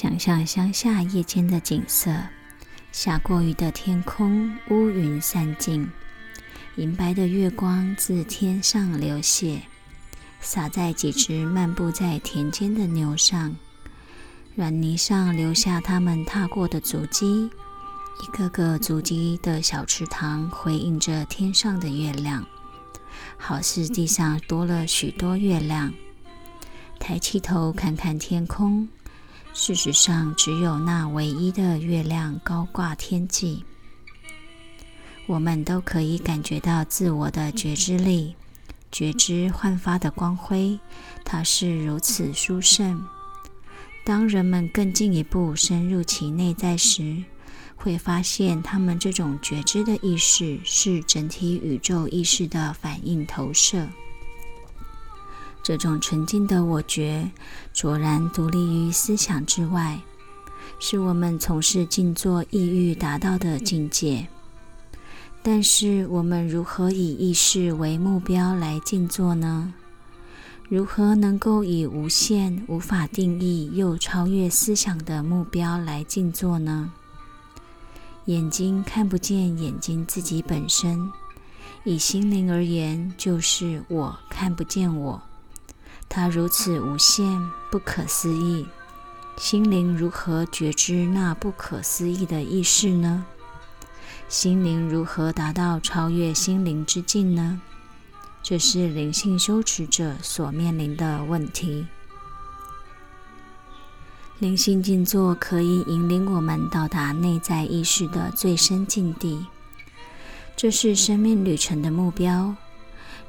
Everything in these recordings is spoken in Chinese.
想象乡下夜间的景色：下过雨的天空，乌云散尽，银白的月光自天上流泻，洒在几只漫步在田间的牛上，软泥上留下它们踏过的足迹。一个个足迹的小池塘，回应着天上的月亮，好似地上多了许多月亮。抬起头看看天空。事实上，只有那唯一的月亮高挂天际。我们都可以感觉到自我的觉知力，觉知焕发的光辉，它是如此殊胜。当人们更进一步深入其内在时，会发现他们这种觉知的意识是整体宇宙意识的反应投射。这种纯净的我觉，卓然独立于思想之外，是我们从事静坐意欲达到的境界。但是，我们如何以意识为目标来静坐呢？如何能够以无限、无法定义又超越思想的目标来静坐呢？眼睛看不见眼睛自己本身，以心灵而言，就是我看不见我。它如此无限、不可思议，心灵如何觉知那不可思议的意识呢？心灵如何达到超越心灵之境呢？这是灵性修持者所面临的问题。灵性静坐可以引领我们到达内在意识的最深境地，这是生命旅程的目标。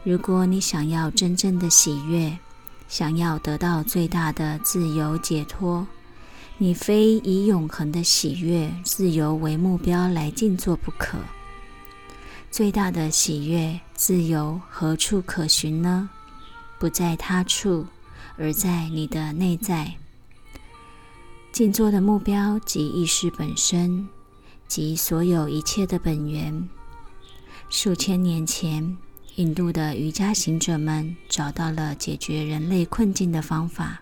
如果你想要真正的喜悦，想要得到最大的自由解脱，你非以永恒的喜悦、自由为目标来静坐不可。最大的喜悦、自由何处可寻呢？不在他处，而在你的内在。静坐的目标即意识本身，即所有一切的本源。数千年前。印度的瑜伽行者们找到了解决人类困境的方法。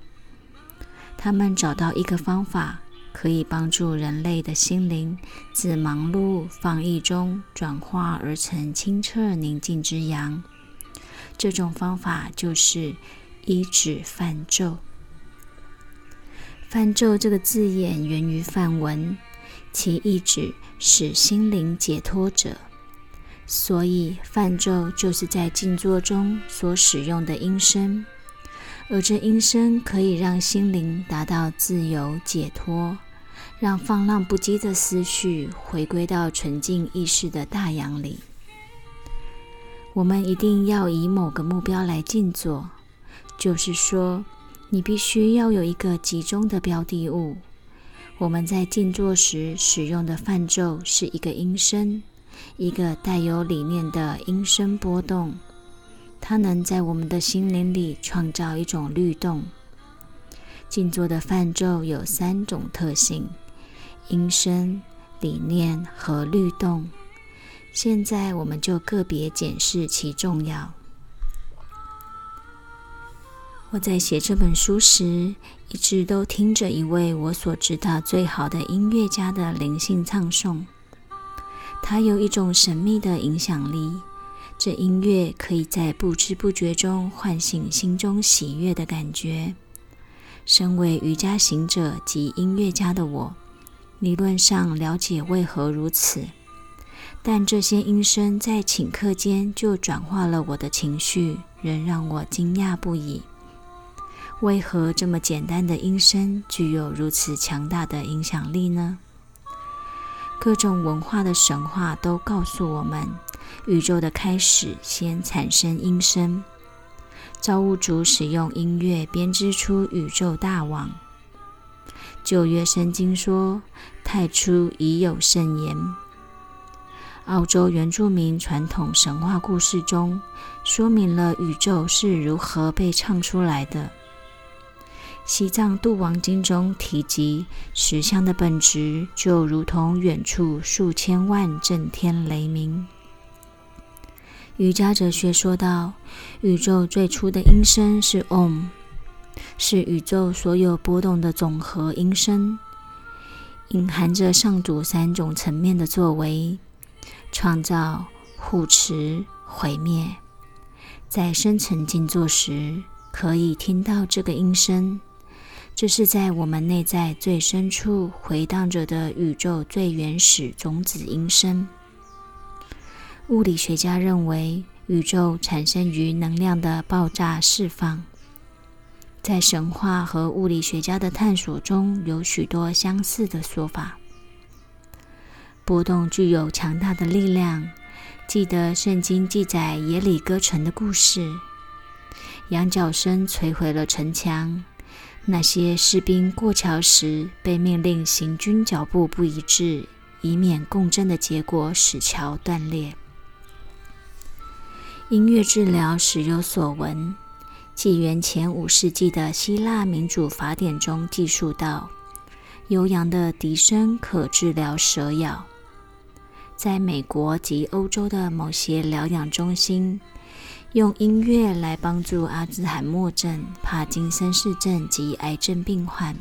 他们找到一个方法，可以帮助人类的心灵自忙碌放逸中转化而成清澈宁静之阳。这种方法就是一指梵咒。梵咒这个字眼源于梵文，其意指使心灵解脱者。所以，梵咒就是在静坐中所使用的音声，而这音声可以让心灵达到自由解脱，让放浪不羁的思绪回归到纯净意识的大洋里。我们一定要以某个目标来静坐，就是说，你必须要有一个集中的标的物。我们在静坐时使用的梵咒是一个音声。一个带有理念的音声波动，它能在我们的心灵里创造一种律动。静坐的泛咒有三种特性：音声、理念和律动。现在我们就个别检视其重要。我在写这本书时，一直都听着一位我所知道最好的音乐家的灵性唱诵。它有一种神秘的影响力，这音乐可以在不知不觉中唤醒心中喜悦的感觉。身为瑜伽行者及音乐家的我，理论上了解为何如此，但这些音声在顷刻间就转化了我的情绪，仍让我惊讶不已。为何这么简单的音声具有如此强大的影响力呢？各种文化的神话都告诉我们，宇宙的开始先产生音声，造物主使用音乐编织出宇宙大网。旧约圣经说：“太初已有圣言。”澳洲原住民传统神话故事中说明了宇宙是如何被唱出来的。西藏度王经中提及，石像的本质就如同远处数千万震天雷鸣。瑜伽哲学说道，宇宙最初的音声是 Om，是宇宙所有波动的总和音声，隐含着上主三种层面的作为：创造、护持、毁灭。在深层静坐时，可以听到这个音声，这是在我们内在最深处回荡着的宇宙最原始种子音声。物理学家认为，宇宙产生于能量的爆炸释放。在神话和物理学家的探索中有许多相似的说法。波动具有强大的力量。记得圣经记载耶里哥城的故事，羊角声摧毁了城墙。那些士兵过桥时被命令行军脚步不一致，以免共振的结果使桥断裂。音乐治疗时有所闻。纪元前五世纪的希腊民主法典中记述到，悠扬的笛声可治疗蛇咬。在美国及欧洲的某些疗养中心，用音乐来帮助阿兹海默症、帕金森氏症及癌症病患。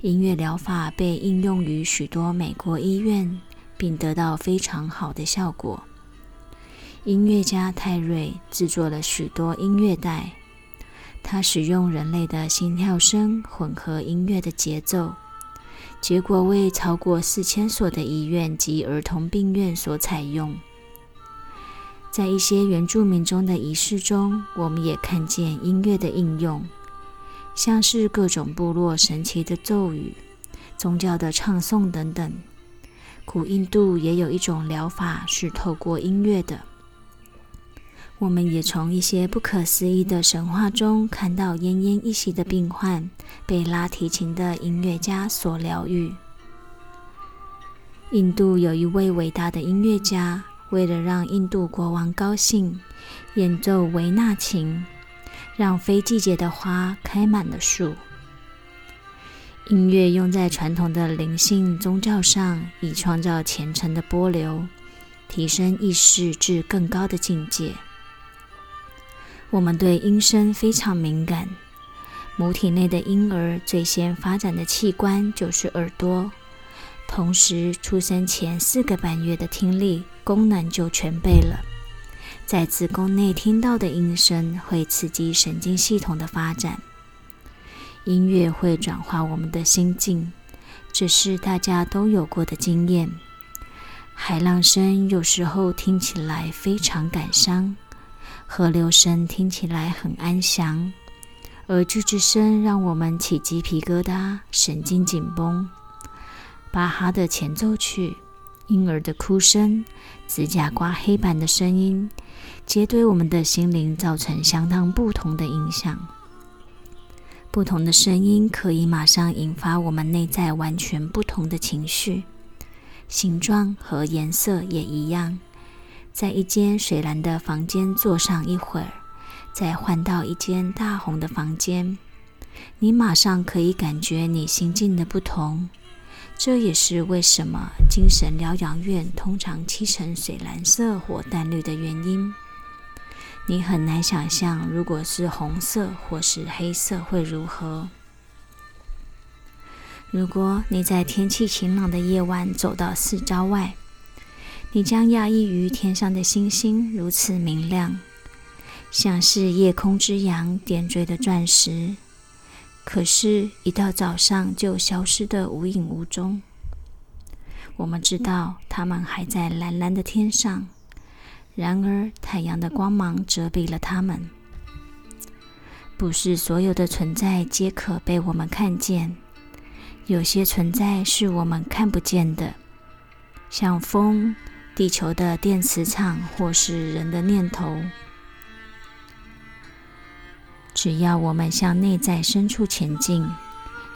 音乐疗法被应用于许多美国医院，并得到非常好的效果。音乐家泰瑞制作了许多音乐带，他使用人类的心跳声混合音乐的节奏，结果为超过四千所的医院及儿童病院所采用。在一些原住民中的仪式中，我们也看见音乐的应用，像是各种部落神奇的咒语、宗教的唱诵等等。古印度也有一种疗法是透过音乐的。我们也从一些不可思议的神话中看到奄奄一息的病患被拉提琴的音乐家所疗愈。印度有一位伟大的音乐家，为了让印度国王高兴，演奏维纳琴，让非季节的花开满了树。音乐用在传统的灵性宗教上，以创造虔诚的波流，提升意识至更高的境界。我们对音声非常敏感。母体内的婴儿最先发展的器官就是耳朵，同时出生前四个半月的听力功能就全备了。在子宫内听到的音声会刺激神经系统的发展。音乐会转化我们的心境，这是大家都有过的经验。海浪声有时候听起来非常感伤。河流声听起来很安详，而锯子声让我们起鸡皮疙瘩、神经紧绷。巴哈的前奏曲、婴儿的哭声、指甲刮黑板的声音，皆对我们的心灵造成相当不同的影响。不同的声音可以马上引发我们内在完全不同的情绪，形状和颜色也一样。在一间水蓝的房间坐上一会儿，再换到一间大红的房间，你马上可以感觉你心境的不同。这也是为什么精神疗养院通常漆成水蓝色或淡绿的原因。你很难想象，如果是红色或是黑色会如何。如果你在天气晴朗的夜晚走到四郊外，你将讶异于天上的星星如此明亮，像是夜空之阳点缀的钻石。可是，一到早上就消失得无影无踪。我们知道它们还在蓝蓝的天上，然而太阳的光芒遮蔽了它们。不是所有的存在皆可被我们看见，有些存在是我们看不见的，像风。地球的电磁场，或是人的念头，只要我们向内在深处前进，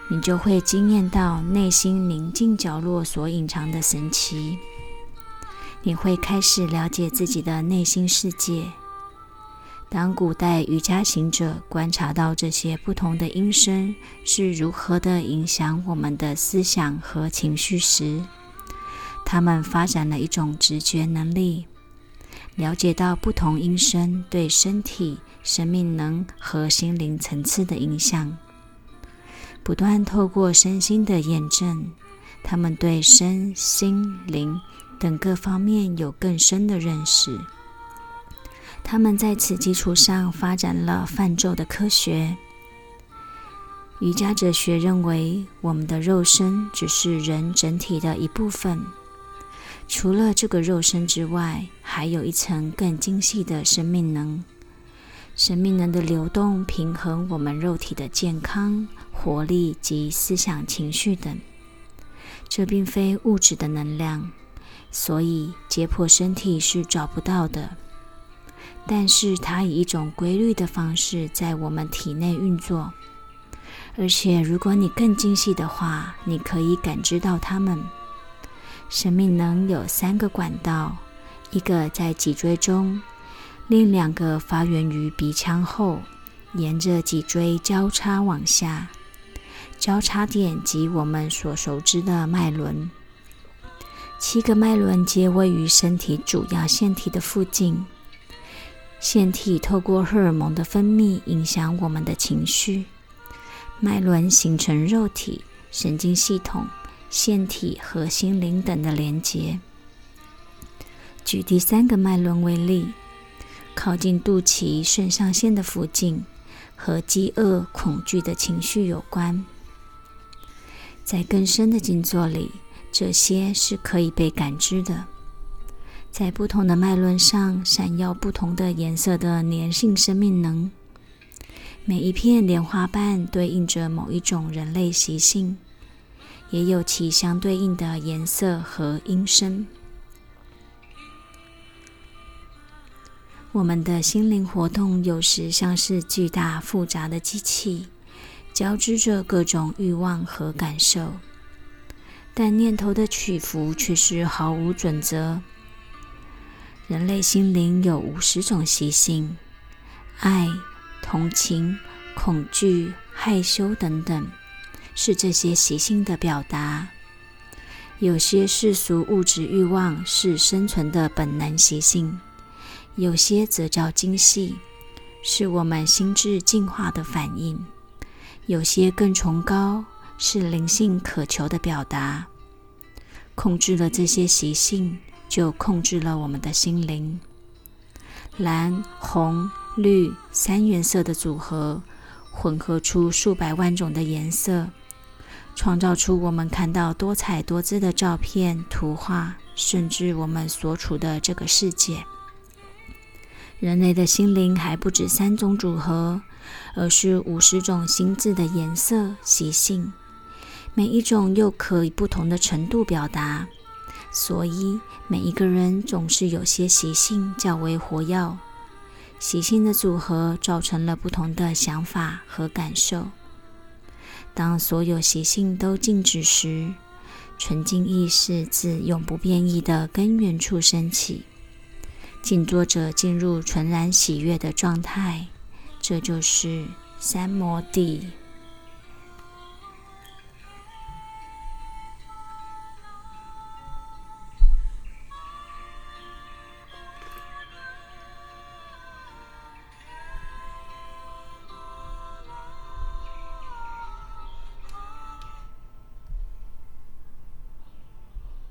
你就会惊艳到内心宁静角落所隐藏的神奇。你会开始了解自己的内心世界。当古代瑜伽行者观察到这些不同的音声是如何的影响我们的思想和情绪时，他们发展了一种直觉能力，了解到不同音声对身体、生命能和心灵层次的影响。不断透过身心的验证，他们对身心灵等各方面有更深的认识。他们在此基础上发展了泛咒的科学。瑜伽哲学认为，我们的肉身只是人整体的一部分。除了这个肉身之外，还有一层更精细的生命能。生命能的流动，平衡我们肉体的健康、活力及思想情绪等。这并非物质的能量，所以解剖身体是找不到的。但是它以一种规律的方式在我们体内运作。而且，如果你更精细的话，你可以感知到它们。生命能有三个管道：一个在脊椎中，另两个发源于鼻腔后，沿着脊椎交叉往下。交叉点即我们所熟知的脉轮。七个脉轮皆位于身体主要腺体的附近。腺体透过荷尔蒙的分泌，影响我们的情绪。脉轮形成肉体、神经系统、腺体和心灵等的连结。举第三个脉轮为例，靠近肚脐肾上腺的附近，和饥饿、恐惧的情绪有关。在更深的静坐里，这些是可以被感知的。在不同的脉轮上，闪耀不同的颜色的粘性生命能。每一片莲花瓣对应着某一种人类习性，也有其相对应的颜色和音声。我们的心灵活动有时像是巨大复杂的机器，交织着各种欲望和感受，但念头的起伏却是毫无准则。人类心灵有五十种习性，爱。同情、恐惧、害羞等等，是这些习性的表达。有些世俗物质欲望是生存的本能习性，有些则叫精细，是我们心智进化的反应。有些更崇高，是灵性渴求的表达。控制了这些习性，就控制了我们的心灵。蓝、红。绿三原色的组合，混合出数百万种的颜色，创造出我们看到多彩多姿的照片、图画，甚至我们所处的这个世界。人类的心灵还不止三种组合，而是五十种心智的颜色习性，每一种又可以不同的程度表达，所以每一个人总是有些习性较为活跃。习性的组合造成了不同的想法和感受。当所有习性都静止时，纯净意识自永不变异的根源处升起，静坐着进入纯然喜悦的状态。这就是三摩地。